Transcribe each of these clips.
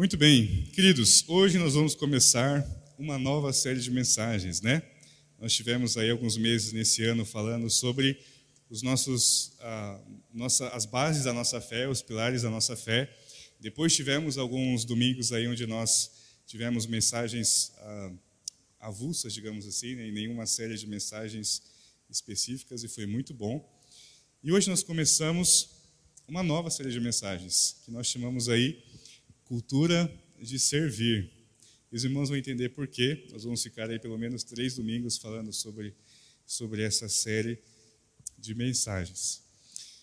Muito bem, queridos, hoje nós vamos começar uma nova série de mensagens, né? Nós tivemos aí alguns meses nesse ano falando sobre os nossos, ah, nossa, as bases da nossa fé, os pilares da nossa fé. Depois tivemos alguns domingos aí onde nós tivemos mensagens avulsas, digamos assim, né? nenhuma série de mensagens específicas e foi muito bom. E hoje nós começamos uma nova série de mensagens que nós chamamos aí cultura de servir. E os irmãos vão entender por quê. Nós vamos ficar aí pelo menos três domingos falando sobre, sobre essa série de mensagens.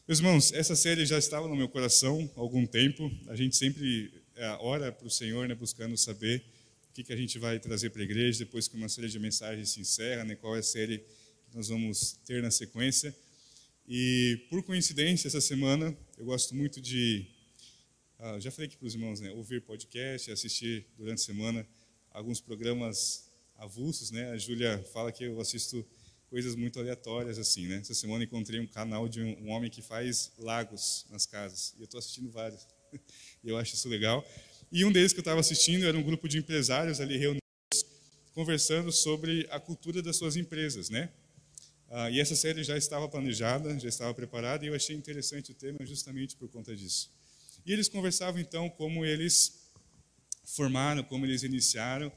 Meus irmãos, essa série já estava no meu coração há algum tempo. A gente sempre é, ora para o Senhor, né, buscando saber o que, que a gente vai trazer para a igreja depois que uma série de mensagens se encerra, né, qual é a série que nós vamos ter na sequência. E por coincidência, essa semana eu gosto muito de ah, já falei aqui para os irmãos, né, ouvir podcast, assistir durante a semana alguns programas avulsos, né? A Júlia fala que eu assisto coisas muito aleatórias assim, né? Essa semana encontrei um canal de um, um homem que faz lagos nas casas e eu estou assistindo vários. eu acho isso legal. E um deles que eu estava assistindo era um grupo de empresários ali reunidos conversando sobre a cultura das suas empresas, né? Ah, e essa série já estava planejada, já estava preparada e eu achei interessante o tema justamente por conta disso. E eles conversavam então como eles formaram, como eles iniciaram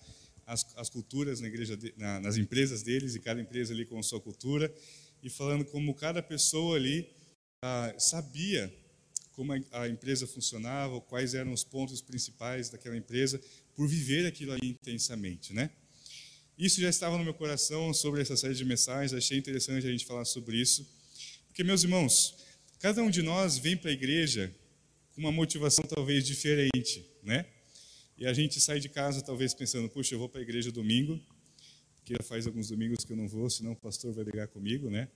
as, as culturas na igreja, na, nas empresas deles, e cada empresa ali com a sua cultura, e falando como cada pessoa ali ah, sabia como a, a empresa funcionava, quais eram os pontos principais daquela empresa, por viver aquilo ali intensamente, né? Isso já estava no meu coração sobre essa série de mensagens, achei interessante a gente falar sobre isso, porque, meus irmãos, cada um de nós vem para a igreja uma motivação talvez diferente, né? E a gente sai de casa talvez pensando, puxa, eu vou para a igreja domingo, porque já faz alguns domingos que eu não vou, senão o pastor vai brigar comigo, né?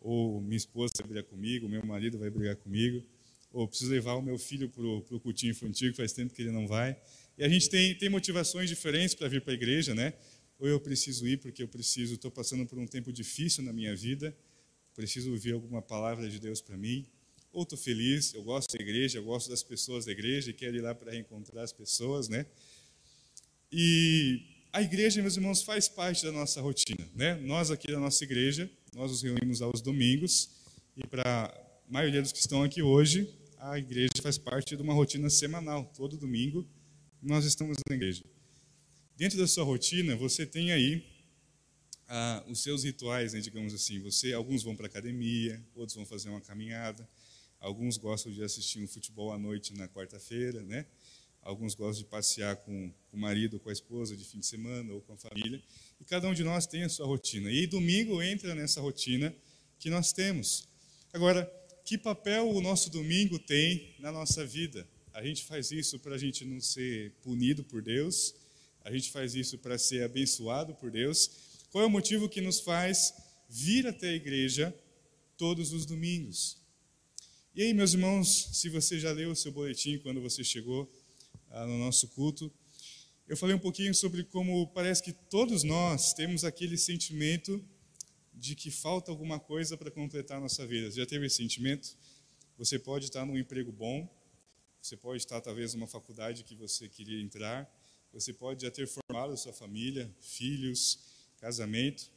Ou minha esposa vai brigar comigo, meu marido vai brigar comigo, ou preciso levar o meu filho para o cultinho infantil, que faz tempo que ele não vai. E a gente tem, tem motivações diferentes para vir para a igreja, né? Ou eu preciso ir porque eu preciso, estou passando por um tempo difícil na minha vida, preciso ouvir alguma palavra de Deus para mim ou estou feliz, eu gosto da igreja, eu gosto das pessoas da igreja e quero ir lá para reencontrar as pessoas, né? E a igreja, meus irmãos, faz parte da nossa rotina, né? Nós aqui da nossa igreja, nós nos reunimos aos domingos e para a maioria dos que estão aqui hoje, a igreja faz parte de uma rotina semanal. Todo domingo nós estamos na igreja. Dentro da sua rotina, você tem aí ah, os seus rituais, né, digamos assim. Você, alguns vão para academia, outros vão fazer uma caminhada, Alguns gostam de assistir um futebol à noite na quarta-feira, né? Alguns gostam de passear com, com o marido, com a esposa de fim de semana ou com a família. E cada um de nós tem a sua rotina. E domingo entra nessa rotina que nós temos. Agora, que papel o nosso domingo tem na nossa vida? A gente faz isso para a gente não ser punido por Deus? A gente faz isso para ser abençoado por Deus? Qual é o motivo que nos faz vir até a igreja todos os domingos? E aí, meus irmãos, se você já leu o seu boletim quando você chegou ah, no nosso culto, eu falei um pouquinho sobre como parece que todos nós temos aquele sentimento de que falta alguma coisa para completar a nossa vida. Você já teve esse sentimento? Você pode estar num emprego bom, você pode estar talvez numa faculdade que você queria entrar, você pode já ter formado sua família, filhos, casamento,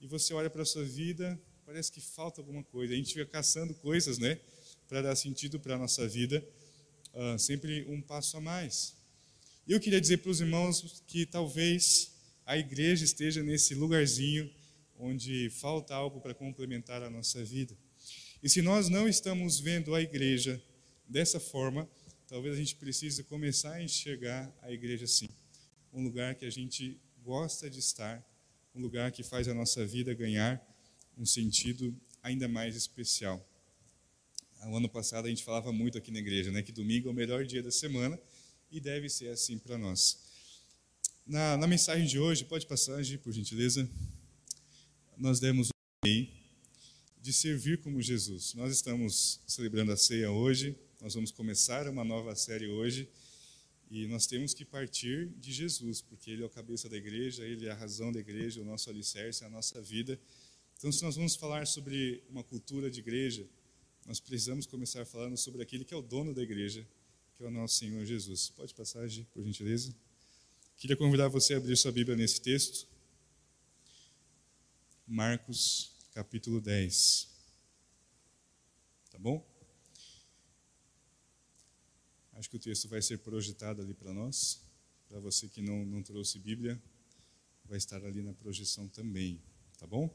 e você olha para a sua vida, parece que falta alguma coisa. A gente fica caçando coisas, né? Para dar sentido para a nossa vida, uh, sempre um passo a mais. E eu queria dizer para os irmãos que talvez a igreja esteja nesse lugarzinho onde falta algo para complementar a nossa vida. E se nós não estamos vendo a igreja dessa forma, talvez a gente precise começar a enxergar a igreja assim, um lugar que a gente gosta de estar, um lugar que faz a nossa vida ganhar um sentido ainda mais especial. O ano passado a gente falava muito aqui na igreja, né, que domingo é o melhor dia da semana e deve ser assim para nós. Na, na, mensagem de hoje, pode passar, Gi, por gentileza. Nós demos o um de servir como Jesus. Nós estamos celebrando a ceia hoje, nós vamos começar uma nova série hoje e nós temos que partir de Jesus, porque Ele é o cabeça da igreja, Ele é a razão da igreja, o nosso alicerce, a nossa vida. Então, se nós vamos falar sobre uma cultura de igreja, nós precisamos começar falando sobre aquele que é o dono da igreja, que é o nosso Senhor Jesus. Pode passagem, por gentileza. Queria convidar você a abrir sua Bíblia nesse texto. Marcos, capítulo 10. Tá bom? Acho que o texto vai ser projetado ali para nós. Para você que não, não trouxe Bíblia, vai estar ali na projeção também. Tá bom?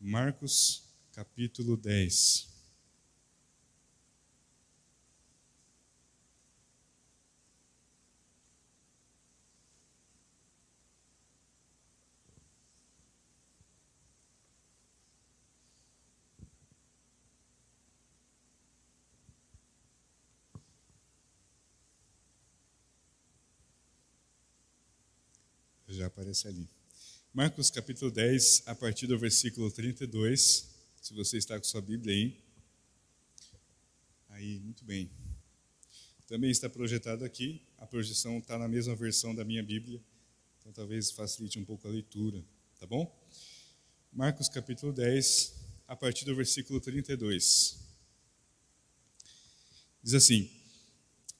Marcos, capítulo 10. já aparece ali. Marcos capítulo 10, a partir do versículo 32. Se você está com sua Bíblia aí. Aí, muito bem. Também está projetado aqui. A projeção está na mesma versão da minha Bíblia. Então talvez facilite um pouco a leitura. Tá bom? Marcos capítulo 10, a partir do versículo 32. Diz assim: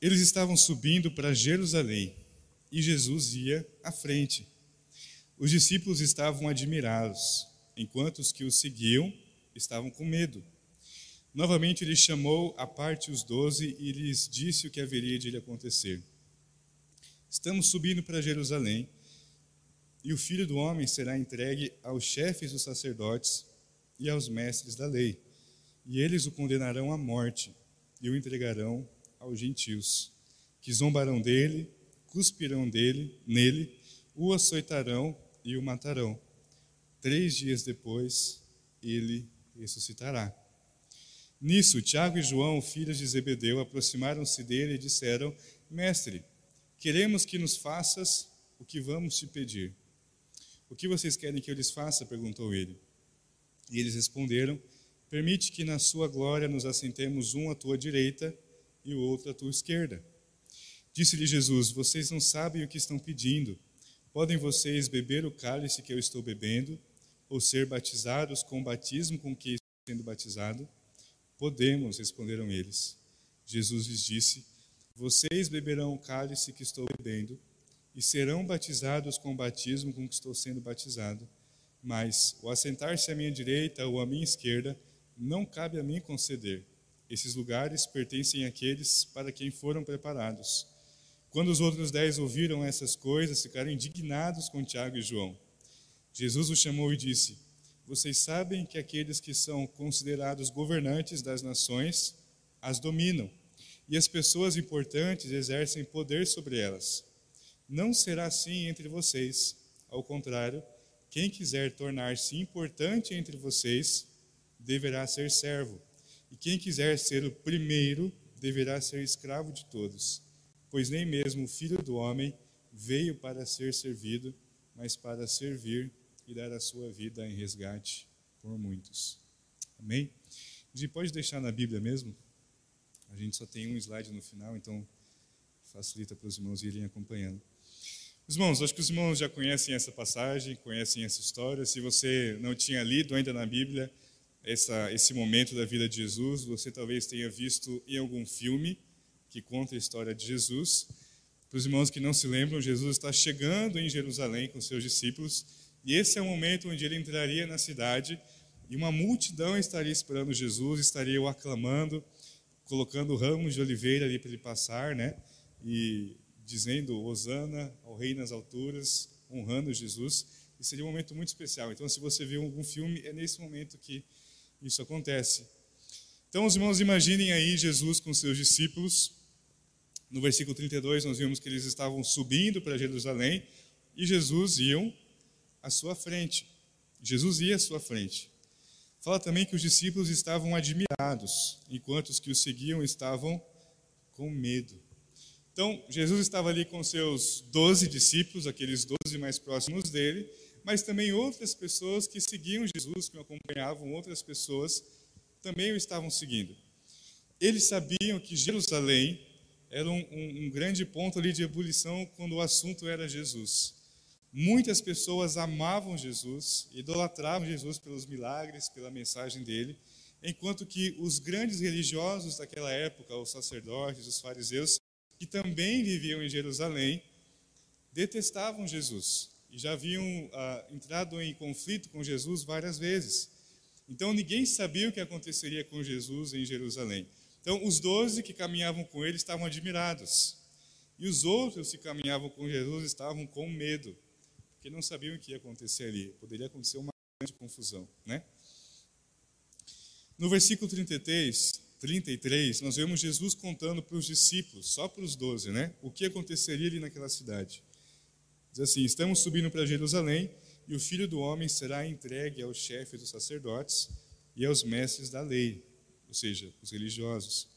Eles estavam subindo para Jerusalém e Jesus ia à frente. Os discípulos estavam admirados, enquanto os que o seguiam estavam com medo. Novamente ele chamou à parte os doze e lhes disse o que haveria de lhe acontecer. Estamos subindo para Jerusalém, e o filho do homem será entregue aos chefes dos sacerdotes e aos mestres da lei, e eles o condenarão à morte e o entregarão aos gentios, que zombarão dele cuspirão dele, nele, o açoitarão e o matarão. Três dias depois, ele ressuscitará. Nisso, Tiago e João, filhos de Zebedeu, aproximaram-se dele e disseram: Mestre, queremos que nos faças o que vamos te pedir. O que vocês querem que eu lhes faça? perguntou ele. E eles responderam: Permite que na sua glória nos assentemos um à tua direita e o outro à tua esquerda. Disse-lhe Jesus: Vocês não sabem o que estão pedindo. Podem vocês beber o cálice que eu estou bebendo, ou ser batizados com o batismo com que estou sendo batizado? Podemos, responderam eles. Jesus lhes disse: Vocês beberão o cálice que estou bebendo, e serão batizados com o batismo com que estou sendo batizado. Mas o assentar-se à minha direita ou à minha esquerda não cabe a mim conceder. Esses lugares pertencem àqueles para quem foram preparados. Quando os outros dez ouviram essas coisas, ficaram indignados com Tiago e João. Jesus os chamou e disse: Vocês sabem que aqueles que são considerados governantes das nações as dominam, e as pessoas importantes exercem poder sobre elas. Não será assim entre vocês. Ao contrário, quem quiser tornar-se importante entre vocês deverá ser servo, e quem quiser ser o primeiro deverá ser escravo de todos pois nem mesmo o filho do homem veio para ser servido, mas para servir e dar a sua vida em resgate por muitos. Amém? E pode deixar na Bíblia mesmo? A gente só tem um slide no final, então facilita para os irmãos irem acompanhando. Irmãos, acho que os irmãos já conhecem essa passagem, conhecem essa história. Se você não tinha lido ainda na Bíblia essa, esse momento da vida de Jesus, você talvez tenha visto em algum filme que conta a história de Jesus. Para os irmãos que não se lembram, Jesus está chegando em Jerusalém com seus discípulos, e esse é o momento onde ele entraria na cidade e uma multidão estaria esperando Jesus, estaria o aclamando, colocando ramos de oliveira ali para ele passar, né? E dizendo Hosana ao rei nas alturas, honrando Jesus. E seria um momento muito especial. Então, se você viu algum filme, é nesse momento que isso acontece. Então, os irmãos, imaginem aí Jesus com seus discípulos, no versículo 32, nós vimos que eles estavam subindo para Jerusalém e Jesus iam à sua frente. Jesus ia à sua frente. Fala também que os discípulos estavam admirados, enquanto os que o seguiam estavam com medo. Então, Jesus estava ali com seus doze discípulos, aqueles doze mais próximos dele, mas também outras pessoas que seguiam Jesus, que o acompanhavam, outras pessoas também o estavam seguindo. Eles sabiam que Jerusalém era um, um, um grande ponto ali de ebulição quando o assunto era Jesus. Muitas pessoas amavam Jesus, idolatravam Jesus pelos milagres, pela mensagem dele, enquanto que os grandes religiosos daquela época, os sacerdotes, os fariseus, que também viviam em Jerusalém, detestavam Jesus e já haviam ah, entrado em conflito com Jesus várias vezes. Então ninguém sabia o que aconteceria com Jesus em Jerusalém. Então os doze que caminhavam com ele estavam admirados. E os outros que caminhavam com Jesus estavam com medo, porque não sabiam o que ia acontecer ali. Poderia acontecer uma grande confusão, né? No versículo 33, 33, nós vemos Jesus contando para os discípulos, só para os doze, né? O que aconteceria ali naquela cidade. Diz assim: Estamos subindo para Jerusalém e o filho do homem será entregue ao chefe dos sacerdotes e aos mestres da lei, ou seja, os religiosos.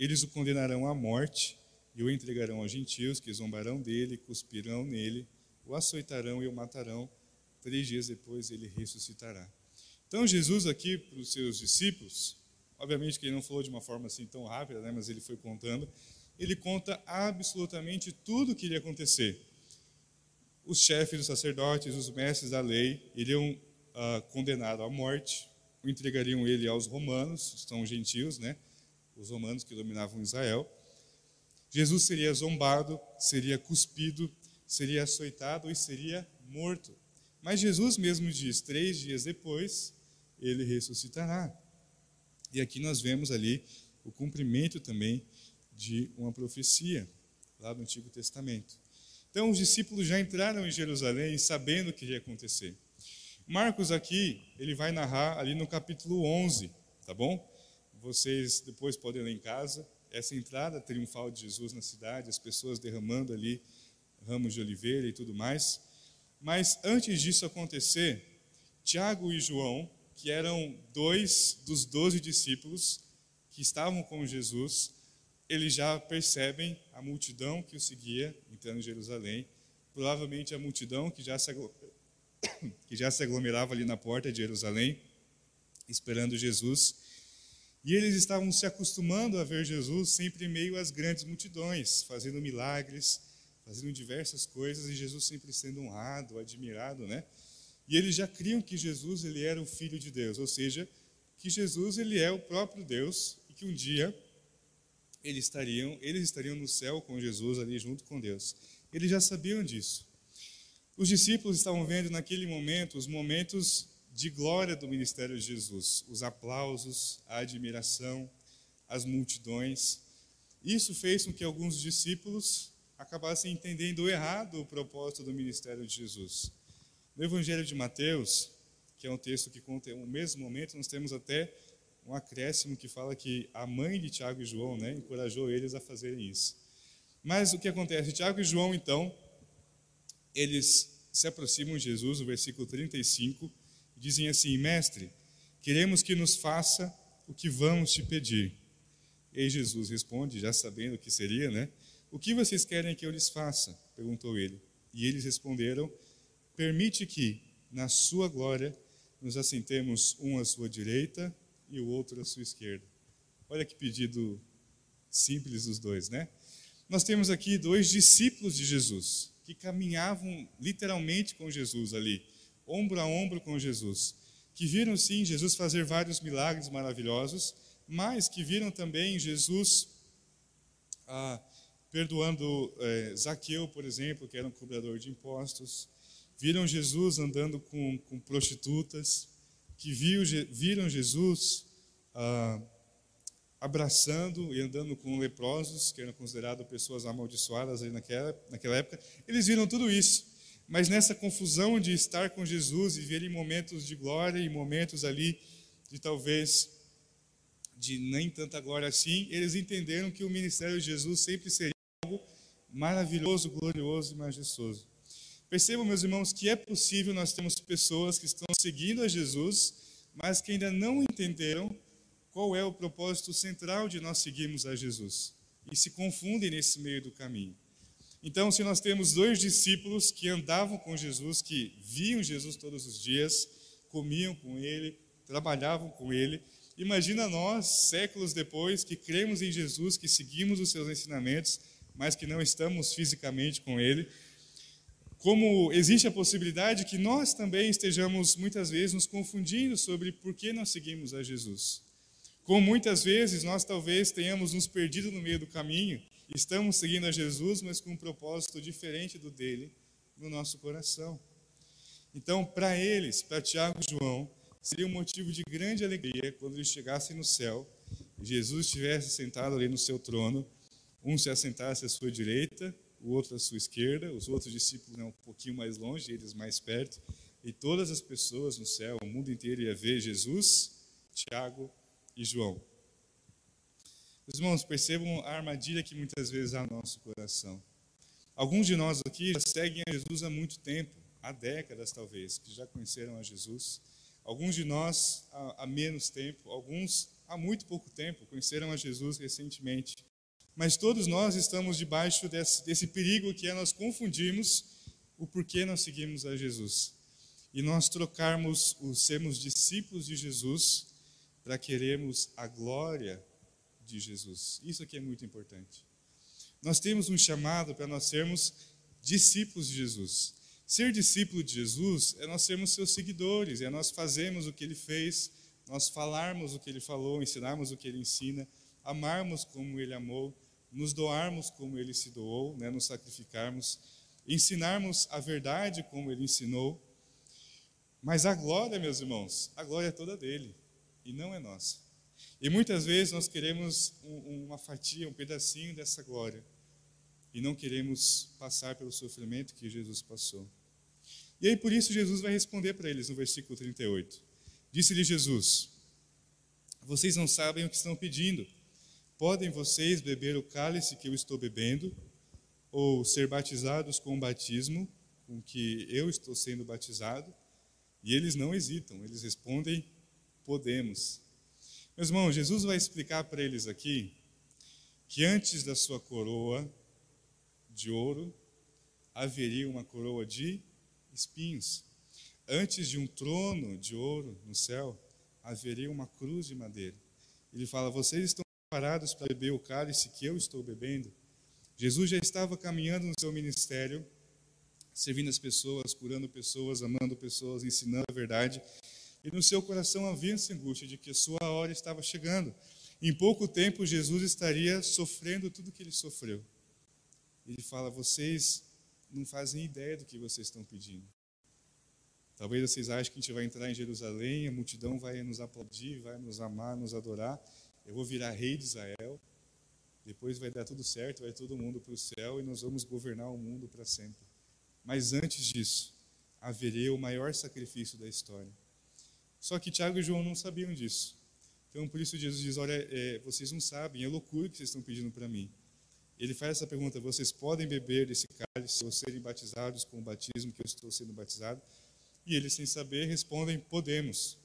Eles o condenarão à morte e o entregarão aos gentios, que zombarão dele, cuspirão nele, o açoitarão e o matarão. Três dias depois ele ressuscitará. Então, Jesus, aqui para os seus discípulos, obviamente que ele não falou de uma forma assim tão rápida, né, mas ele foi contando, ele conta absolutamente tudo o que iria acontecer os chefes dos sacerdotes, os mestres da lei, iriam uh, condenado à morte, entregariam ele aos romanos, são gentios, né? Os romanos que dominavam Israel. Jesus seria zombado, seria cuspido, seria açoitado e seria morto. Mas Jesus mesmo diz: três dias depois, ele ressuscitará. E aqui nós vemos ali o cumprimento também de uma profecia lá do Antigo Testamento. Então, os discípulos já entraram em Jerusalém sabendo o que ia acontecer. Marcos aqui, ele vai narrar ali no capítulo 11, tá bom? Vocês depois podem ler em casa essa entrada triunfal de Jesus na cidade, as pessoas derramando ali ramos de oliveira e tudo mais. Mas antes disso acontecer, Tiago e João, que eram dois dos doze discípulos que estavam com Jesus, eles já percebem a multidão que o seguia entrando em Jerusalém, provavelmente a multidão que já se, que já se aglomerava ali na porta de Jerusalém, esperando Jesus. E eles estavam se acostumando a ver Jesus sempre em meio às grandes multidões, fazendo milagres, fazendo diversas coisas e Jesus sempre sendo honrado, admirado, né? E eles já criam que Jesus ele era o filho de Deus, ou seja, que Jesus ele é o próprio Deus e que um dia eles estariam, eles estariam no céu com Jesus ali junto com Deus. Eles já sabiam disso. Os discípulos estavam vendo naquele momento os momentos de glória do ministério de Jesus, os aplausos, a admiração, as multidões. Isso fez com que alguns discípulos acabassem entendendo errado o propósito do ministério de Jesus. No Evangelho de Mateus, que é um texto que conta o mesmo momento, nós temos até um acréscimo que fala que a mãe de Tiago e João né, encorajou eles a fazerem isso. Mas o que acontece? Tiago e João, então, eles se aproximam de Jesus, no versículo 35, e dizem assim: Mestre, queremos que nos faça o que vamos te pedir. E Jesus responde, já sabendo o que seria, né? O que vocês querem que eu lhes faça? perguntou ele. E eles responderam: Permite que, na sua glória, nos assentemos um à sua direita e o outro à sua esquerda. Olha que pedido simples dos dois, né? Nós temos aqui dois discípulos de Jesus que caminhavam literalmente com Jesus ali, ombro a ombro com Jesus, que viram sim Jesus fazer vários milagres maravilhosos, mas que viram também Jesus ah, perdoando eh, Zaqueu, por exemplo, que era um cobrador de impostos, viram Jesus andando com, com prostitutas, que viu, viram Jesus ah, abraçando e andando com leprosos, que eram considerados pessoas amaldiçoadas ali naquela, naquela época. Eles viram tudo isso. Mas nessa confusão de estar com Jesus e verem momentos de glória e momentos ali de talvez de nem tanta glória assim, eles entenderam que o ministério de Jesus sempre seria algo maravilhoso, glorioso e majestoso. Percebam, meus irmãos, que é possível nós termos pessoas que estão seguindo a Jesus, mas que ainda não entenderam qual é o propósito central de nós seguirmos a Jesus e se confundem nesse meio do caminho. Então, se nós temos dois discípulos que andavam com Jesus, que viam Jesus todos os dias, comiam com ele, trabalhavam com ele, imagina nós, séculos depois, que cremos em Jesus, que seguimos os seus ensinamentos, mas que não estamos fisicamente com ele como existe a possibilidade que nós também estejamos muitas vezes nos confundindo sobre por que nós seguimos a Jesus. Como muitas vezes nós talvez tenhamos nos perdido no meio do caminho Estamos seguindo a Jesus, mas com um propósito diferente do dele no nosso coração. Então, para eles, para Tiago e João, seria um motivo de grande alegria quando eles chegassem no céu, Jesus estivesse sentado ali no seu trono, um se assentasse à sua direita, o outro à sua esquerda, os outros discípulos né, um pouquinho mais longe, eles mais perto, e todas as pessoas no céu, o mundo inteiro ia ver Jesus, Tiago e João. Meus irmãos, percebam a armadilha que muitas vezes há no nosso coração. Alguns de nós aqui já seguem a Jesus há muito tempo, há décadas talvez, que já conheceram a Jesus. Alguns de nós há, há menos tempo, alguns há muito pouco tempo, conheceram a Jesus recentemente. Mas todos nós estamos debaixo desse, desse perigo que é nós confundirmos o porquê nós seguimos a Jesus. E nós trocarmos os sermos discípulos de Jesus para querermos a glória de Jesus. Isso aqui é muito importante. Nós temos um chamado para nós sermos discípulos de Jesus. Ser discípulo de Jesus é nós sermos seus seguidores, é nós fazermos o que ele fez, nós falarmos o que ele falou, ensinarmos o que ele ensina, amarmos como ele amou, nos doarmos como ele se doou, né, nos sacrificarmos, ensinarmos a verdade como ele ensinou. Mas a glória, meus irmãos, a glória é toda dele e não é nossa. E muitas vezes nós queremos uma fatia, um pedacinho dessa glória e não queremos passar pelo sofrimento que Jesus passou. E aí por isso Jesus vai responder para eles no versículo 38. Disse-lhe Jesus: Vocês não sabem o que estão pedindo. Podem vocês beber o cálice que eu estou bebendo ou ser batizados com o batismo com que eu estou sendo batizado? E eles não hesitam, eles respondem: Podemos. Meus irmãos, Jesus vai explicar para eles aqui que antes da sua coroa de ouro haveria uma coroa de espinhos. Antes de um trono de ouro no céu haveria uma cruz de madeira. Ele fala: Vocês estão preparados para beber o cálice que eu estou bebendo? Jesus já estava caminhando no seu ministério, servindo as pessoas, curando pessoas, amando pessoas, ensinando a verdade e no seu coração havia essa angústia de que sua hora estava chegando. Em pouco tempo, Jesus estaria sofrendo tudo o que ele sofreu. Ele fala: Vocês não fazem ideia do que vocês estão pedindo. Talvez vocês achem que a gente vai entrar em Jerusalém, a multidão vai nos aplaudir, vai nos amar, nos adorar. Eu vou virar rei de Israel. Depois vai dar tudo certo, vai todo mundo para o céu e nós vamos governar o mundo para sempre. Mas antes disso, haveria o maior sacrifício da história só que Tiago e João não sabiam disso. Então, por isso Jesus diz: Olha, é, vocês não sabem, é loucura que vocês estão pedindo para mim. Ele faz essa pergunta: Vocês podem beber desse cálice ou serem batizados com o batismo que eu estou sendo batizado? E eles, sem saber, respondem: Podemos.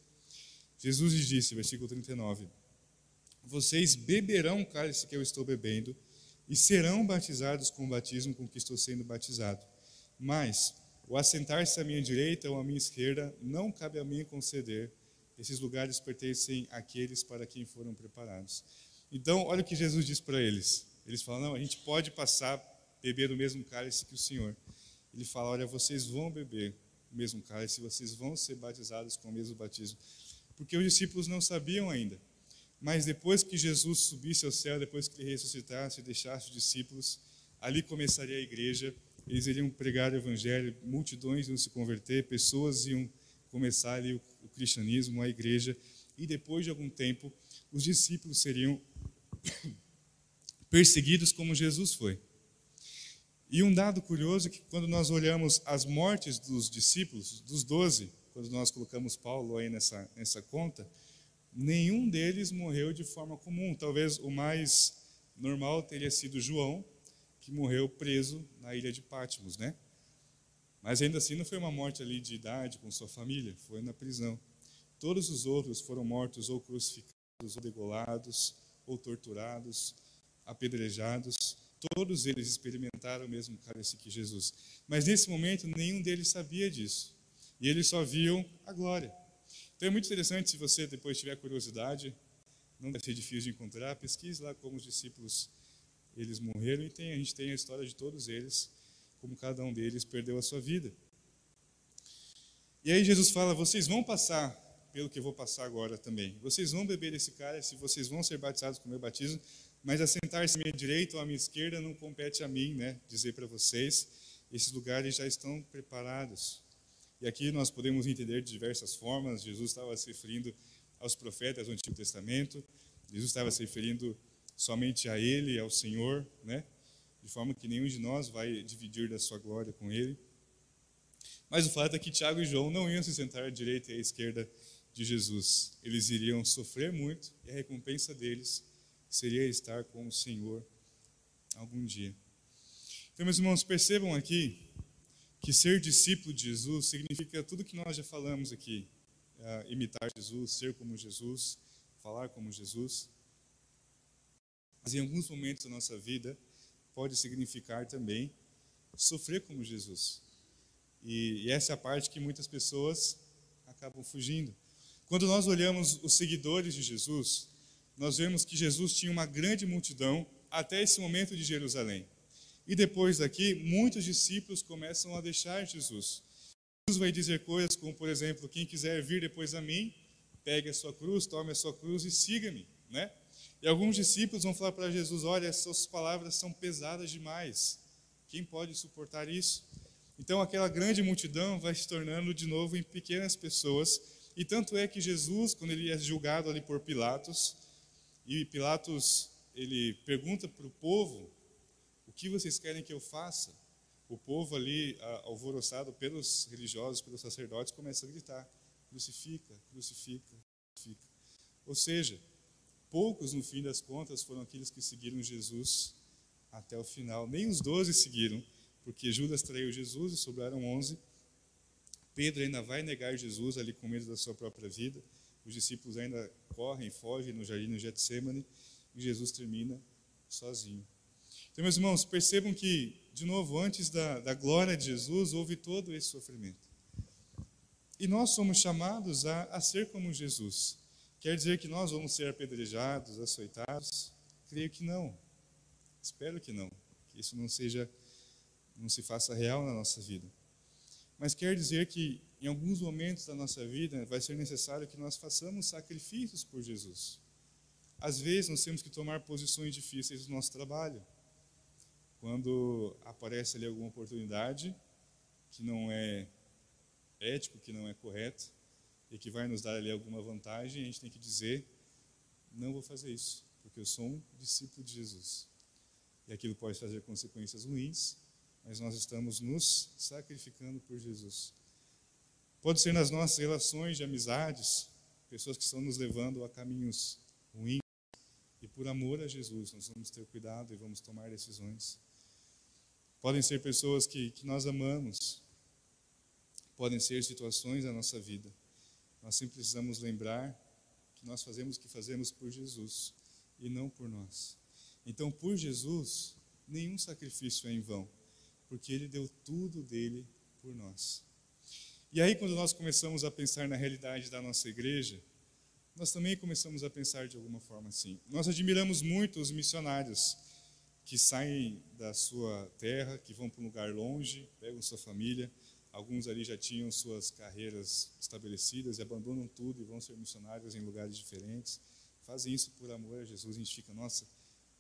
Jesus lhes disse, versículo 39, Vocês beberão o cálice que eu estou bebendo e serão batizados com o batismo com que estou sendo batizado. Mas o assentar-se à minha direita ou à minha esquerda não cabe a mim conceder. Esses lugares pertencem àqueles para quem foram preparados. Então, olha o que Jesus diz para eles. Eles falam: não, a gente pode passar, beber o mesmo cálice que o Senhor. Ele fala: olha, vocês vão beber o mesmo cálice, vocês vão ser batizados com o mesmo batismo. Porque os discípulos não sabiam ainda. Mas depois que Jesus subisse ao céu, depois que ele ressuscitasse e deixasse os discípulos, ali começaria a igreja eles iriam pregar o evangelho, multidões iam se converter, pessoas iam começar ali o, o cristianismo, a igreja, e depois de algum tempo, os discípulos seriam perseguidos como Jesus foi. E um dado curioso é que quando nós olhamos as mortes dos discípulos, dos doze, quando nós colocamos Paulo aí nessa, nessa conta, nenhum deles morreu de forma comum. Talvez o mais normal teria sido João, que morreu preso na ilha de Patmos, né? Mas ainda assim não foi uma morte ali de idade com sua família, foi na prisão. Todos os outros foram mortos ou crucificados, ou degolados, ou torturados, apedrejados. Todos eles experimentaram o mesmo cálice que Jesus. Mas nesse momento nenhum deles sabia disso. E eles só viam a glória. Então é muito interessante se você depois tiver curiosidade, não deve ser difícil de encontrar, pesquise lá como os discípulos eles morreram e tem, a gente tem a história de todos eles, como cada um deles perdeu a sua vida. E aí Jesus fala: vocês vão passar pelo que eu vou passar agora também. Vocês vão beber esse cálice, vocês vão ser batizados com o meu batismo, Mas assentar-se à minha direita ou à minha esquerda não compete a mim, né? Dizer para vocês, esses lugares já estão preparados. E aqui nós podemos entender de diversas formas. Jesus estava se referindo aos profetas do Antigo Testamento. Jesus estava se referindo somente a Ele, ao Senhor, né? De forma que nenhum de nós vai dividir da sua glória com Ele. Mas o fato é que Tiago e João não iam se sentar à direita e à esquerda de Jesus. Eles iriam sofrer muito e a recompensa deles seria estar com o Senhor algum dia. Então, meus irmãos, percebam aqui que ser discípulo de Jesus significa tudo que nós já falamos aqui: uh, imitar Jesus, ser como Jesus, falar como Jesus. Mas em alguns momentos da nossa vida pode significar também sofrer como Jesus. E, e essa é a parte que muitas pessoas acabam fugindo. Quando nós olhamos os seguidores de Jesus, nós vemos que Jesus tinha uma grande multidão até esse momento de Jerusalém. E depois daqui, muitos discípulos começam a deixar Jesus. Jesus vai dizer coisas como, por exemplo, quem quiser vir depois a mim, pegue a sua cruz, tome a sua cruz e siga-me, né? E alguns discípulos vão falar para Jesus: Olha, essas palavras são pesadas demais. Quem pode suportar isso? Então, aquela grande multidão vai se tornando de novo em pequenas pessoas. E tanto é que Jesus, quando ele é julgado ali por Pilatos, e Pilatos ele pergunta para o povo: O que vocês querem que eu faça? O povo ali, alvoroçado pelos religiosos, pelos sacerdotes, começa a gritar: Crucifica, crucifica, crucifica. Ou seja, poucos, no fim das contas, foram aqueles que seguiram Jesus até o final. Nem os doze seguiram porque Judas traiu Jesus e sobraram onze. Pedro ainda vai negar Jesus ali com medo da sua própria vida. Os discípulos ainda correm, fogem no jardim do Getsemane e Jesus termina sozinho. Então, meus irmãos, percebam que, de novo, antes da, da glória de Jesus, houve todo esse sofrimento. E nós somos chamados a, a ser como Jesus. Quer dizer que nós vamos ser apedrejados, açoitados? Creio que não. Espero que não. Que isso não seja não se faça real na nossa vida. Mas quer dizer que em alguns momentos da nossa vida vai ser necessário que nós façamos sacrifícios por Jesus. Às vezes nós temos que tomar posições difíceis no nosso trabalho. Quando aparece ali alguma oportunidade que não é ético, que não é correto e que vai nos dar ali alguma vantagem, a gente tem que dizer: não vou fazer isso, porque eu sou um discípulo de Jesus. E aquilo pode trazer consequências ruins, mas nós estamos nos sacrificando por Jesus. Pode ser nas nossas relações de amizades, pessoas que estão nos levando a caminhos ruins, e por amor a Jesus, nós vamos ter cuidado e vamos tomar decisões. Podem ser pessoas que, que nós amamos, podem ser situações da nossa vida. Nós sempre precisamos lembrar que nós fazemos o que fazemos por Jesus e não por nós. Então, por Jesus, nenhum sacrifício é em vão porque Ele deu tudo dele por nós. E aí, quando nós começamos a pensar na realidade da nossa igreja, nós também começamos a pensar de alguma forma assim. Nós admiramos muito os missionários que saem da sua terra, que vão para um lugar longe, pegam sua família. Alguns ali já tinham suas carreiras estabelecidas e abandonam tudo e vão ser missionários em lugares diferentes. Fazem isso por amor a Jesus. A gente fica, nossa,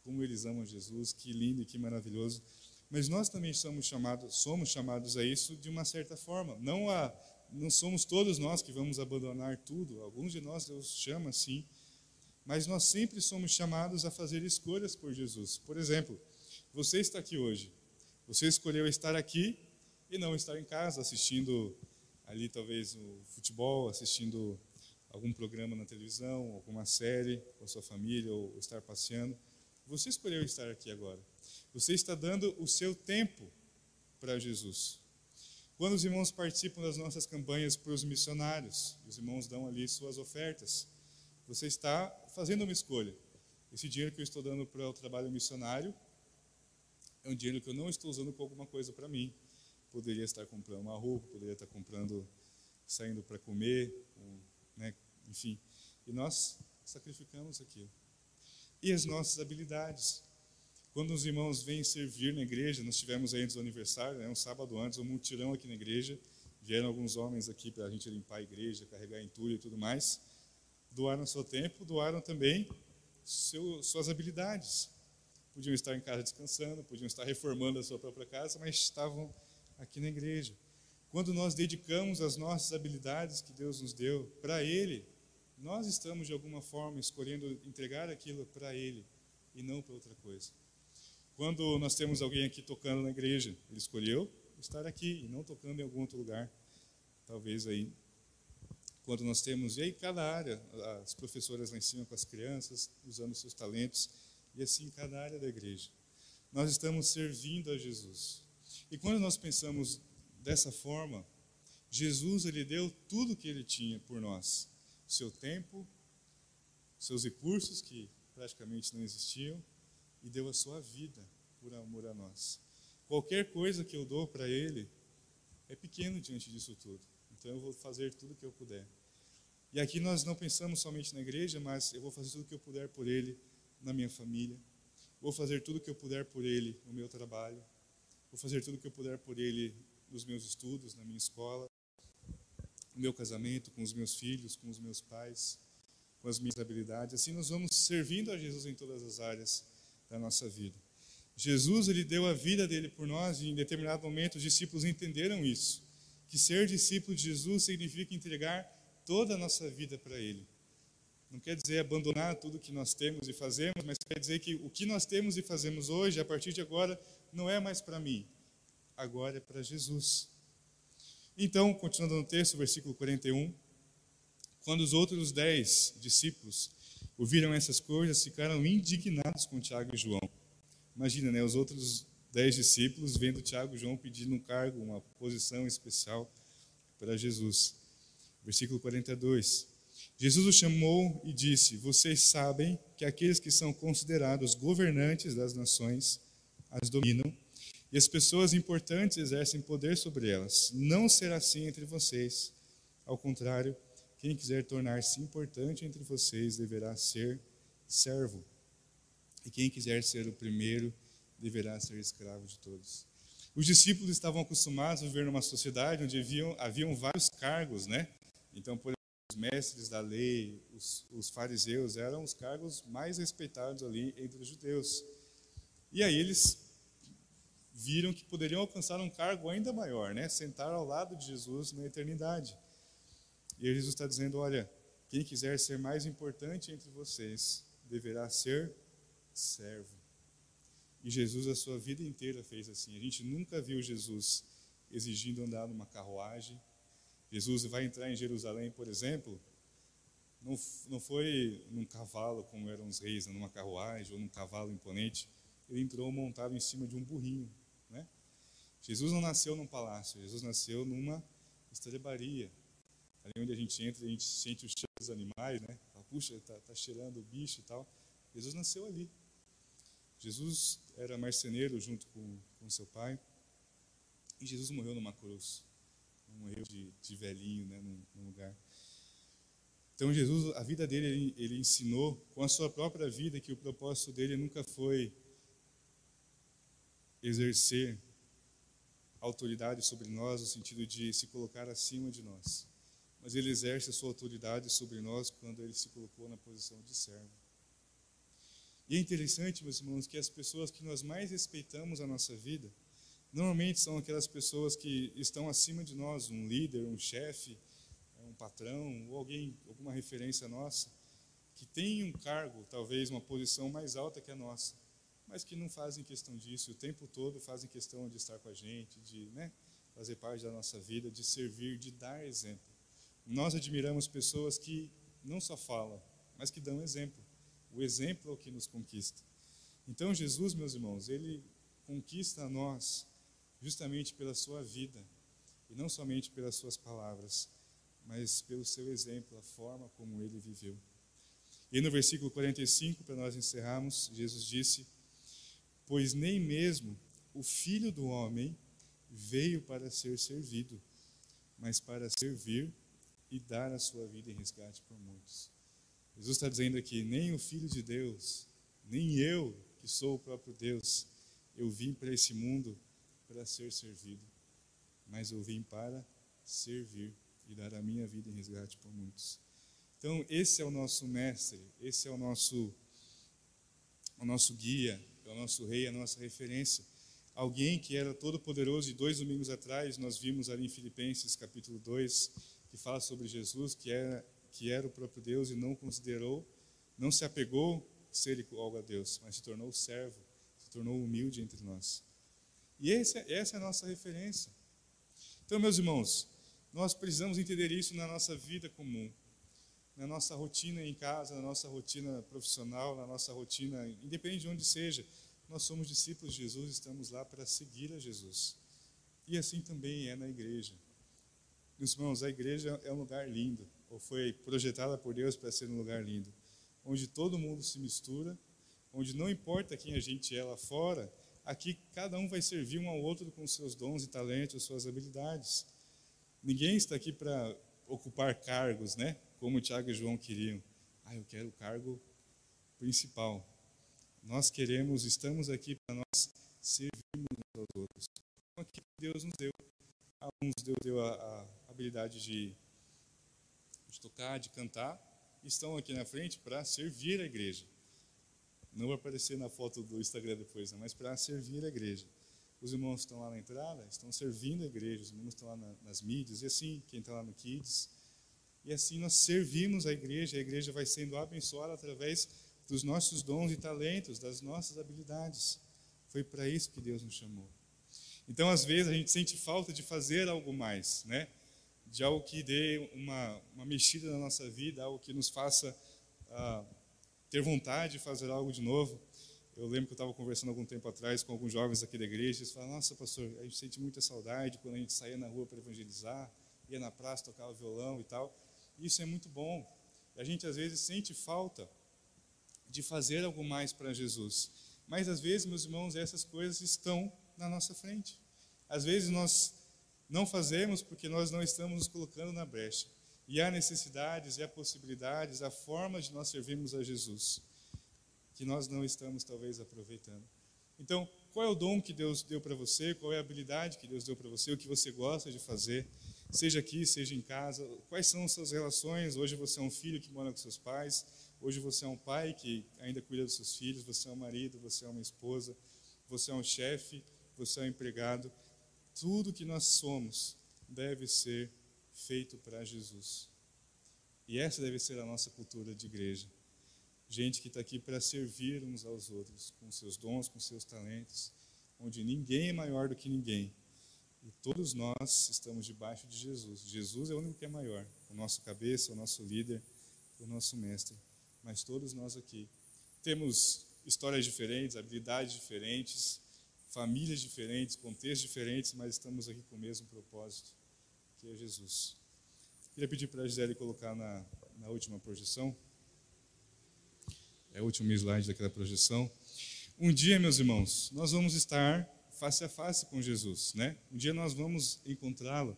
como eles amam Jesus, que lindo e que maravilhoso. Mas nós também somos chamados, somos chamados a isso de uma certa forma. Não a, não somos todos nós que vamos abandonar tudo. Alguns de nós Deus chama assim, mas nós sempre somos chamados a fazer escolhas por Jesus. Por exemplo, você está aqui hoje. Você escolheu estar aqui e não estar em casa assistindo ali talvez o futebol, assistindo algum programa na televisão, alguma série com a sua família ou estar passeando. Você escolheu estar aqui agora. Você está dando o seu tempo para Jesus. Quando os irmãos participam das nossas campanhas para os missionários, os irmãos dão ali suas ofertas. Você está fazendo uma escolha. Esse dinheiro que eu estou dando para o trabalho missionário é um dinheiro que eu não estou usando para alguma coisa para mim. Poderia estar comprando uma roupa, poderia estar comprando, saindo para comer, né? enfim. E nós sacrificamos aquilo. E as nossas habilidades. Quando os irmãos vêm servir na igreja, nós tivemos aí antes do aniversário, né, um sábado antes, um mutirão aqui na igreja. Vieram alguns homens aqui para a gente limpar a igreja, carregar entulho e tudo mais. Doaram seu tempo, doaram também seu, suas habilidades. podiam estar em casa descansando, podiam estar reformando a sua própria casa, mas estavam aqui na igreja. Quando nós dedicamos as nossas habilidades que Deus nos deu para Ele, nós estamos de alguma forma escolhendo entregar aquilo para Ele e não para outra coisa. Quando nós temos alguém aqui tocando na igreja, ele escolheu estar aqui e não tocando em algum outro lugar, talvez aí. Quando nós temos, e aí cada área, as professoras lá em cima com as crianças, usando seus talentos, e assim cada área da igreja. Nós estamos servindo a Jesus. E quando nós pensamos dessa forma, Jesus ele deu tudo o que ele tinha por nós, seu tempo, seus recursos que praticamente não existiam, e deu a sua vida por amor a nós. Qualquer coisa que eu dou para Ele é pequeno diante disso tudo. Então eu vou fazer tudo o que eu puder. E aqui nós não pensamos somente na igreja, mas eu vou fazer tudo o que eu puder por Ele na minha família. Vou fazer tudo o que eu puder por Ele no meu trabalho. Vou fazer tudo o que eu puder por Ele nos meus estudos, na minha escola, no meu casamento, com os meus filhos, com os meus pais, com as minhas habilidades. Assim nós vamos servindo a Jesus em todas as áreas da nossa vida. Jesus ele deu a vida dele por nós e em determinado momento os discípulos entenderam isso, que ser discípulo de Jesus significa entregar toda a nossa vida para ele. Não quer dizer abandonar tudo que nós temos e fazemos, mas quer dizer que o que nós temos e fazemos hoje, a partir de agora, não é mais para mim, agora é para Jesus. Então, continuando no texto, versículo 41, quando os outros dez discípulos ouviram essas coisas, ficaram indignados com Tiago e João. Imagina, né, os outros dez discípulos vendo Tiago e João pedindo um cargo, uma posição especial para Jesus. Versículo 42. Jesus os chamou e disse: Vocês sabem que aqueles que são considerados governantes das nações as dominam, e as pessoas importantes exercem poder sobre elas. Não será assim entre vocês. Ao contrário, quem quiser tornar-se importante entre vocês deverá ser servo. E quem quiser ser o primeiro deverá ser escravo de todos. Os discípulos estavam acostumados a viver numa sociedade onde haviam, haviam vários cargos, né? Então, por exemplo, os mestres da lei, os, os fariseus eram os cargos mais respeitados ali entre os judeus. E aí eles viram que poderiam alcançar um cargo ainda maior, né? Sentar ao lado de Jesus na eternidade. E Jesus está dizendo: olha, quem quiser ser mais importante entre vocês deverá ser servo. E Jesus, a sua vida inteira, fez assim. A gente nunca viu Jesus exigindo andar numa carruagem. Jesus vai entrar em Jerusalém, por exemplo, não, não foi num cavalo, como eram os reis, numa carruagem ou num cavalo imponente. Ele entrou montado em cima de um burrinho. Jesus não nasceu num palácio, Jesus nasceu numa estrebaria, ali onde a gente entra, a gente sente o cheiro dos animais, né? Puxa, está tá cheirando o bicho e tal. Jesus nasceu ali. Jesus era marceneiro junto com, com seu pai. E Jesus morreu numa cruz. Morreu de, de velhinho, né? Num, num, lugar. Então, Jesus, a vida dele, ele, ele ensinou com a sua própria vida que o propósito dele nunca foi exercer autoridade sobre nós, no sentido de se colocar acima de nós mas ele exerce a sua autoridade sobre nós quando ele se colocou na posição de servo. E é interessante, meus irmãos, que as pessoas que nós mais respeitamos na nossa vida, normalmente são aquelas pessoas que estão acima de nós, um líder, um chefe, um patrão, ou alguém, alguma referência nossa, que tem um cargo, talvez uma posição mais alta que a nossa, mas que não fazem questão disso, o tempo todo fazem questão de estar com a gente, de né, fazer parte da nossa vida, de servir, de dar exemplo. Nós admiramos pessoas que não só falam, mas que dão exemplo. O exemplo é o que nos conquista. Então, Jesus, meus irmãos, ele conquista a nós justamente pela sua vida, e não somente pelas suas palavras, mas pelo seu exemplo, a forma como ele viveu. E no versículo 45, para nós encerrarmos, Jesus disse: Pois nem mesmo o filho do homem veio para ser servido, mas para servir e dar a sua vida em resgate por muitos. Jesus está dizendo aqui: nem o Filho de Deus, nem eu, que sou o próprio Deus, eu vim para esse mundo para ser servido, mas eu vim para servir e dar a minha vida em resgate por muitos. Então, esse é o nosso mestre, esse é o nosso, o nosso guia, é o nosso rei, a nossa referência. Alguém que era todo poderoso e dois domingos atrás nós vimos ali em Filipenses capítulo 2, que fala sobre Jesus, que era que era o próprio Deus e não considerou, não se apegou ser igual a Deus, mas se tornou servo, se tornou humilde entre nós. E essa é a nossa referência. Então, meus irmãos, nós precisamos entender isso na nossa vida comum, na nossa rotina em casa, na nossa rotina profissional, na nossa rotina, independente de onde seja, nós somos discípulos de Jesus, estamos lá para seguir a Jesus. E assim também é na igreja. Meus irmãos, a igreja é um lugar lindo, ou foi projetada por Deus para ser um lugar lindo, onde todo mundo se mistura, onde não importa quem a gente é lá fora, aqui cada um vai servir um ao outro com seus dons e talentos, suas habilidades. Ninguém está aqui para ocupar cargos, né? Como Tiago e João queriam. Ah, eu quero o cargo principal. Nós queremos, estamos aqui para nós servirmos uns aos outros. Então, aqui Deus nos deu. A uns Deus deu a, a habilidade de, de tocar, de cantar. Estão aqui na frente para servir a igreja. Não vai aparecer na foto do Instagram depois, mas para servir a igreja. Os irmãos estão lá na entrada, estão servindo a igreja, os irmãos estão lá na, nas mídias, e assim, quem está lá no Kids. E assim nós servimos a igreja, a igreja vai sendo abençoada através dos nossos dons e talentos, das nossas habilidades. Foi para isso que Deus nos chamou. Então, às vezes, a gente sente falta de fazer algo mais, né? De algo que dê uma, uma mexida na nossa vida, algo que nos faça. Ah, ter vontade de fazer algo de novo. Eu lembro que eu estava conversando algum tempo atrás com alguns jovens aqui da igreja, eles falaram, nossa pastor, a gente sente muita saudade quando a gente saía na rua para evangelizar, ia na praça, tocava violão e tal. Isso é muito bom. A gente às vezes sente falta de fazer algo mais para Jesus. Mas às vezes, meus irmãos, essas coisas estão na nossa frente. Às vezes nós não fazemos porque nós não estamos nos colocando na brecha. E há necessidades, e há possibilidades, há formas de nós servirmos a Jesus, que nós não estamos talvez aproveitando. Então, qual é o dom que Deus deu para você? Qual é a habilidade que Deus deu para você? O que você gosta de fazer? Seja aqui, seja em casa. Quais são as suas relações? Hoje você é um filho que mora com seus pais. Hoje você é um pai que ainda cuida dos seus filhos. Você é um marido, você é uma esposa. Você é um chefe, você é um empregado. Tudo que nós somos deve ser feito para Jesus. E essa deve ser a nossa cultura de igreja. Gente que está aqui para servir uns aos outros, com seus dons, com seus talentos, onde ninguém é maior do que ninguém. E todos nós estamos debaixo de Jesus. Jesus é o único que é maior, o nosso cabeça, o nosso líder, o nosso mestre. Mas todos nós aqui temos histórias diferentes, habilidades diferentes, famílias diferentes, contextos diferentes, mas estamos aqui com o mesmo propósito que é Jesus. Queria pedir para a Gisele colocar na, na última projeção. É o último slide daquela projeção. Um dia, meus irmãos, nós vamos estar face a face com Jesus, né? Um dia nós vamos encontrá-lo.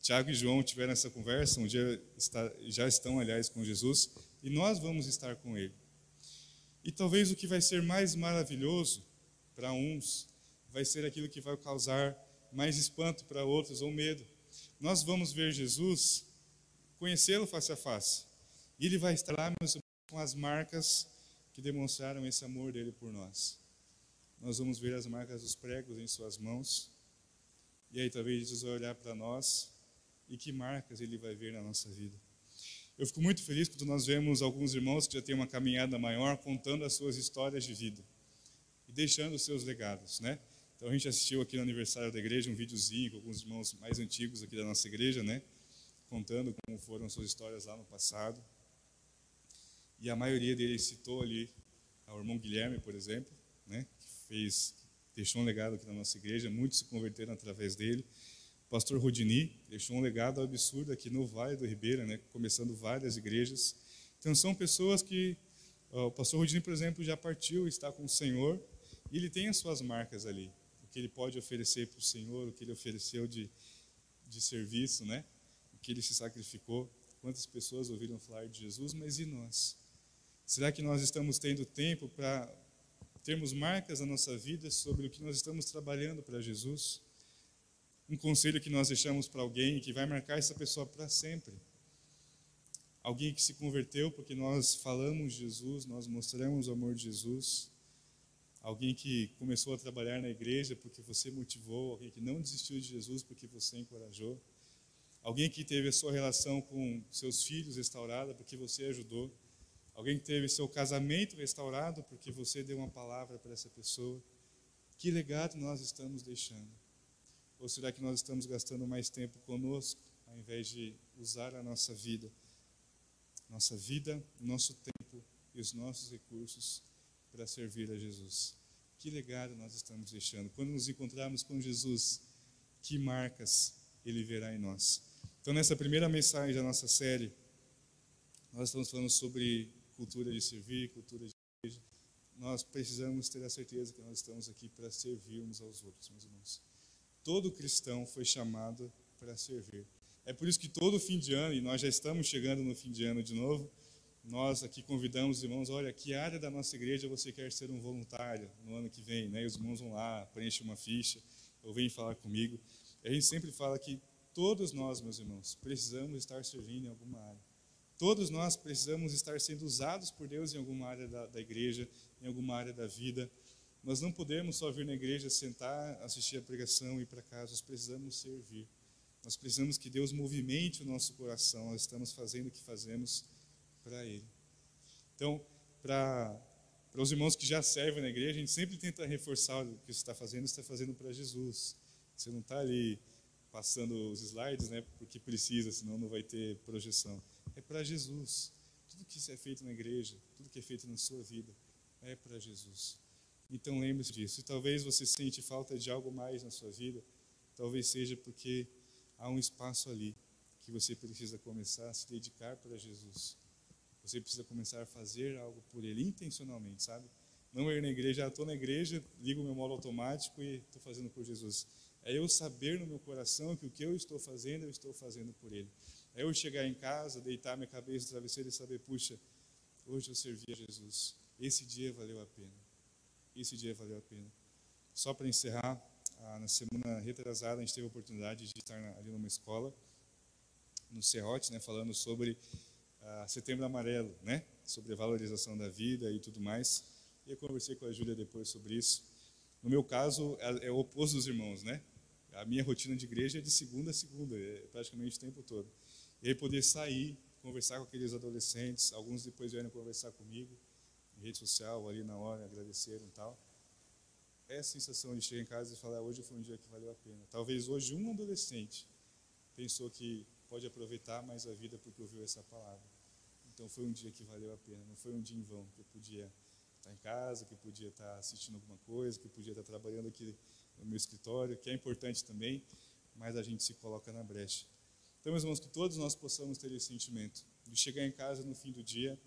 Tiago e João tiveram essa conversa, um dia está, já estão, aliás, com Jesus, e nós vamos estar com ele. E talvez o que vai ser mais maravilhoso para uns vai ser aquilo que vai causar mais espanto para outros ou medo nós vamos ver Jesus, conhecê-lo face a face. E ele vai estar lá com as marcas que demonstraram esse amor dele por nós. Nós vamos ver as marcas dos pregos em suas mãos. E aí talvez Jesus vai olhar para nós e que marcas ele vai ver na nossa vida. Eu fico muito feliz quando nós vemos alguns irmãos que já têm uma caminhada maior contando as suas histórias de vida e deixando os seus legados, né? Então a gente assistiu aqui no aniversário da igreja um videozinho com alguns irmãos mais antigos aqui da nossa igreja, né? Contando como foram suas histórias lá no passado. E a maioria deles citou ali o irmão Guilherme, por exemplo, né? Fez, deixou um legado aqui na nossa igreja. Muitos se converteram através dele. O pastor Rodini deixou um legado absurdo aqui no Vale do Ribeira, né? Começando várias igrejas. Então são pessoas que o pastor Rodini, por exemplo, já partiu, está com o Senhor e ele tem as suas marcas ali o que ele pode oferecer para o Senhor, o que ele ofereceu de, de serviço, né? o que ele se sacrificou. Quantas pessoas ouviram falar de Jesus, mas e nós? Será que nós estamos tendo tempo para termos marcas na nossa vida sobre o que nós estamos trabalhando para Jesus? Um conselho que nós deixamos para alguém que vai marcar essa pessoa para sempre. Alguém que se converteu porque nós falamos Jesus, nós mostramos o amor de Jesus alguém que começou a trabalhar na igreja porque você motivou, alguém que não desistiu de Jesus porque você encorajou, alguém que teve a sua relação com seus filhos restaurada porque você ajudou, alguém teve seu casamento restaurado porque você deu uma palavra para essa pessoa. Que legado nós estamos deixando? Ou será que nós estamos gastando mais tempo conosco, ao invés de usar a nossa vida, nossa vida, nosso tempo e os nossos recursos para servir a Jesus? Que legado nós estamos deixando? Quando nos encontrarmos com Jesus, que marcas ele verá em nós? Então, nessa primeira mensagem da nossa série, nós estamos falando sobre cultura de servir, cultura de igreja. Nós precisamos ter a certeza que nós estamos aqui para servir uns aos outros, meus irmãos. Todo cristão foi chamado para servir. É por isso que todo fim de ano, e nós já estamos chegando no fim de ano de novo, nós aqui convidamos os irmãos, olha, que área da nossa igreja você quer ser um voluntário no ano que vem? Né? E os irmãos vão lá, preenchem uma ficha, ou vêm falar comigo. A gente sempre fala que todos nós, meus irmãos, precisamos estar servindo em alguma área. Todos nós precisamos estar sendo usados por Deus em alguma área da, da igreja, em alguma área da vida. Nós não podemos só vir na igreja, sentar, assistir a pregação e ir para casa. Nós precisamos servir. Nós precisamos que Deus movimente o nosso coração. Nós estamos fazendo o que fazemos para Ele. Então, para os irmãos que já servem na igreja, a gente sempre tenta reforçar o que você está fazendo, você está fazendo para Jesus. Você não está ali passando os slides, né, porque precisa, senão não vai ter projeção. É para Jesus. Tudo que é feito na igreja, tudo que é feito na sua vida, é para Jesus. Então lembre-se disso. E talvez você sente falta de algo mais na sua vida, talvez seja porque há um espaço ali que você precisa começar a se dedicar para Jesus. Você precisa começar a fazer algo por Ele intencionalmente, sabe? Não ir na igreja, estou na igreja, ligo o meu modo automático e estou fazendo por Jesus. É eu saber no meu coração que o que eu estou fazendo, eu estou fazendo por Ele. É eu chegar em casa, deitar minha cabeça no travesseiro e saber, puxa, hoje eu servi a Jesus. Esse dia valeu a pena esse dia valeu a pena. Só para encerrar, na semana retrasada a gente teve a oportunidade de estar ali numa escola, no Serrote, né, falando sobre uh, Setembro Amarelo, né, sobre a valorização da vida e tudo mais. E eu conversei com a Júlia depois sobre isso. No meu caso, é, é o oposto dos irmãos, né? A minha rotina de igreja é de segunda a segunda, é praticamente o tempo todo. E aí poder sair, conversar com aqueles adolescentes, alguns depois vieram conversar comigo, em rede social, ali na hora, agradeceram e tal. É a sensação de chegar em casa e falar, hoje foi um dia que valeu a pena. Talvez hoje um adolescente pensou que pode aproveitar mais a vida porque ouviu essa palavra. Então foi um dia que valeu a pena, não foi um dia em vão, que eu podia estar em casa, que eu podia estar assistindo alguma coisa, que eu podia estar trabalhando aqui no meu escritório, que é importante também, mas a gente se coloca na brecha. Então, meus irmãos, que todos nós possamos ter esse sentimento de chegar em casa no fim do dia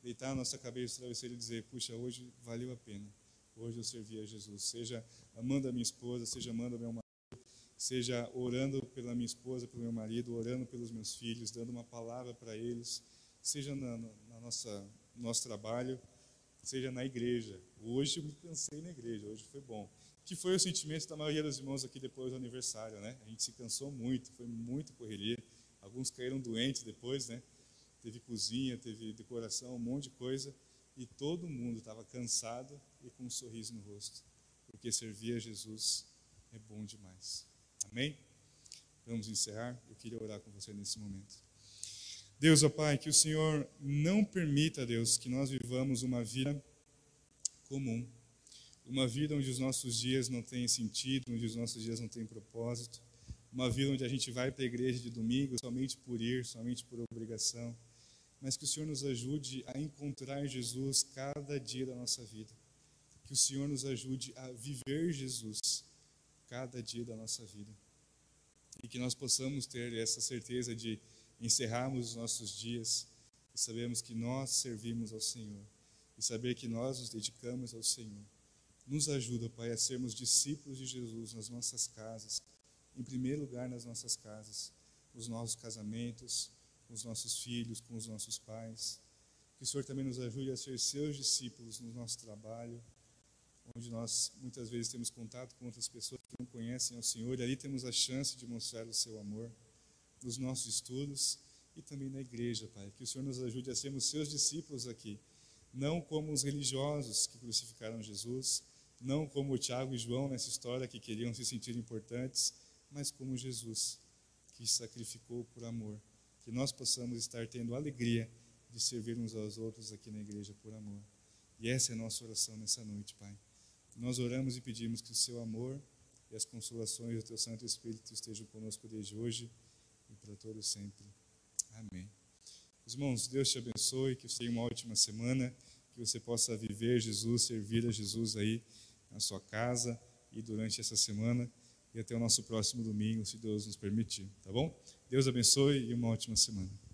deitar a nossa cabeça no travesseiro e dizer: Puxa, hoje valeu a pena. Hoje eu servi a Jesus. Seja amando a minha esposa, seja amando o meu marido, seja orando pela minha esposa, pelo meu marido, orando pelos meus filhos, dando uma palavra para eles, seja na, na nossa nosso trabalho, seja na igreja. Hoje eu me cansei na igreja, hoje foi bom. Que foi o sentimento da maioria dos irmãos aqui depois do aniversário, né? A gente se cansou muito, foi muita correria. Alguns caíram doentes depois, né? teve cozinha, teve decoração, um monte de coisa, e todo mundo estava cansado e com um sorriso no rosto, porque servir a Jesus é bom demais. Amém? Vamos encerrar. Eu queria orar com você nesse momento. Deus, ó Pai, que o Senhor não permita, Deus, que nós vivamos uma vida comum, uma vida onde os nossos dias não têm sentido, onde os nossos dias não têm propósito, uma vida onde a gente vai para a igreja de domingo somente por ir, somente por obrigação mas que o Senhor nos ajude a encontrar Jesus cada dia da nossa vida. Que o Senhor nos ajude a viver Jesus cada dia da nossa vida. E que nós possamos ter essa certeza de encerrarmos os nossos dias e sabemos que nós servimos ao Senhor e saber que nós nos dedicamos ao Senhor. Nos ajuda, Pai, a sermos discípulos de Jesus nas nossas casas, em primeiro lugar nas nossas casas, nos nossos casamentos, com os nossos filhos, com os nossos pais. Que o Senhor também nos ajude a ser seus discípulos no nosso trabalho, onde nós muitas vezes temos contato com outras pessoas que não conhecem ao Senhor, e ali temos a chance de mostrar o seu amor nos nossos estudos e também na igreja, Pai. Que o Senhor nos ajude a sermos seus discípulos aqui, não como os religiosos que crucificaram Jesus, não como Tiago e João nessa história que queriam se sentir importantes, mas como Jesus, que sacrificou por amor. Que nós possamos estar tendo alegria de servir uns aos outros aqui na igreja por amor. E essa é a nossa oração nessa noite, Pai. Nós oramos e pedimos que o seu amor e as consolações do teu Santo Espírito estejam conosco desde hoje e para todo sempre. Amém. Irmãos, Deus te abençoe, que você tenha uma ótima semana, que você possa viver Jesus, servir a Jesus aí na sua casa e durante essa semana e até o nosso próximo domingo, se Deus nos permitir, tá bom? Deus abençoe e uma ótima semana.